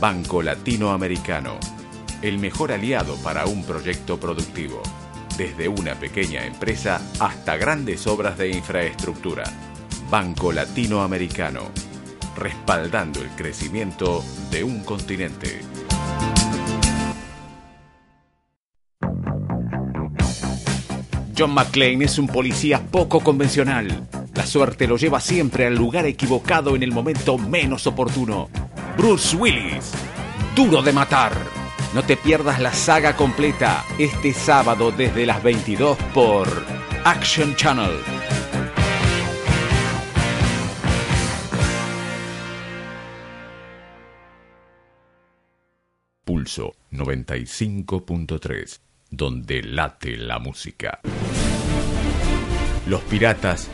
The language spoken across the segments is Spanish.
Banco Latinoamericano, el mejor aliado para un proyecto productivo, desde una pequeña empresa hasta grandes obras de infraestructura. Banco Latinoamericano, respaldando el crecimiento de un continente. John McClane es un policía poco convencional. La suerte lo lleva siempre al lugar equivocado en el momento menos oportuno. Bruce Willis, duro de matar. No te pierdas la saga completa este sábado desde las 22 por Action Channel. Pulso 95.3, donde late la música. Los piratas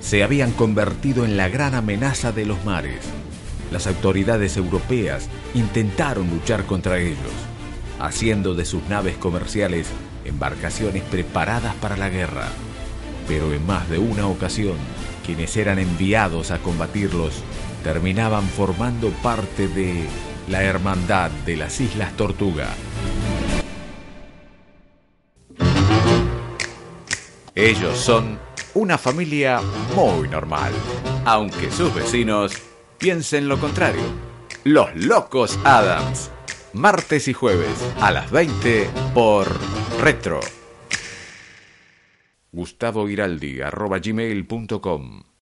se habían convertido en la gran amenaza de los mares. Las autoridades europeas intentaron luchar contra ellos, haciendo de sus naves comerciales embarcaciones preparadas para la guerra. Pero en más de una ocasión, quienes eran enviados a combatirlos terminaban formando parte de la Hermandad de las Islas Tortuga. Ellos son una familia muy normal, aunque sus vecinos piensen lo contrario. Los Locos Adams, martes y jueves a las 20 por Retro. Gustavo arroba